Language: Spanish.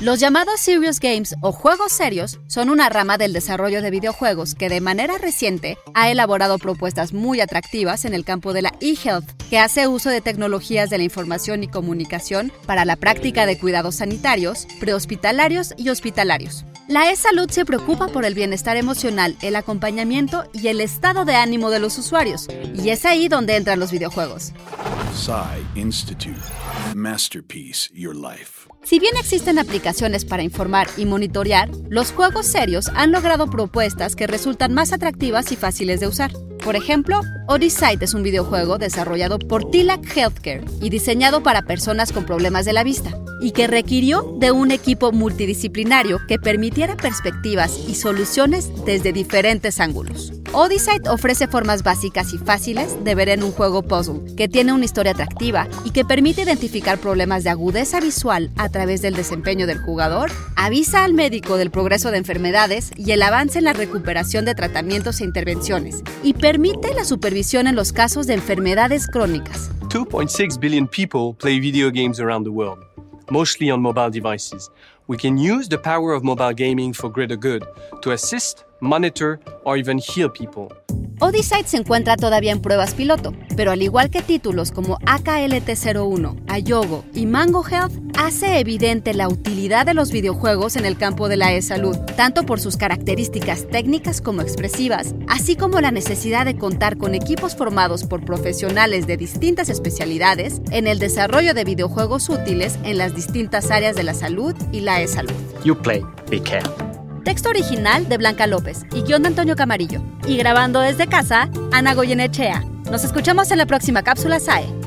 Los llamados serious games o juegos serios son una rama del desarrollo de videojuegos que de manera reciente ha elaborado propuestas muy atractivas en el campo de la e-health, que hace uso de tecnologías de la información y comunicación para la práctica de cuidados sanitarios, prehospitalarios y hospitalarios. La e-salud se preocupa por el bienestar emocional, el acompañamiento y el estado de ánimo de los usuarios, y es ahí donde entran los videojuegos. Institute. Masterpiece Your Life. Si bien existen aplicaciones para informar y monitorear, los juegos serios han logrado propuestas que resultan más atractivas y fáciles de usar. Por ejemplo, Odyssey es un videojuego desarrollado por Tilac Healthcare y diseñado para personas con problemas de la vista, y que requirió de un equipo multidisciplinario que permitiera perspectivas y soluciones desde diferentes ángulos. Odyssey ofrece formas básicas y fáciles de ver en un juego puzzle, que tiene una historia atractiva y que permite identificar problemas de agudeza visual a través del desempeño del jugador, avisa al médico del progreso de enfermedades y el avance en la recuperación de tratamientos e intervenciones, y permite la supervisión en los casos de enfermedades crónicas. 2.6 billion people play video games around the world, mostly on mobile devices. We can use the power of mobile gaming for greater good to assist, monitor, or even heal people. Odyssey se encuentra todavía en pruebas piloto, pero al igual que títulos como AKLT01, Ayogo y Mango Health, hace evidente la utilidad de los videojuegos en el campo de la e-salud, tanto por sus características técnicas como expresivas, así como la necesidad de contar con equipos formados por profesionales de distintas especialidades en el desarrollo de videojuegos útiles en las distintas áreas de la salud y la e-salud. You play, be careful. Texto original de Blanca López y guion de Antonio Camarillo. Y grabando desde casa, Ana Goyenechea. Nos escuchamos en la próxima cápsula SAE.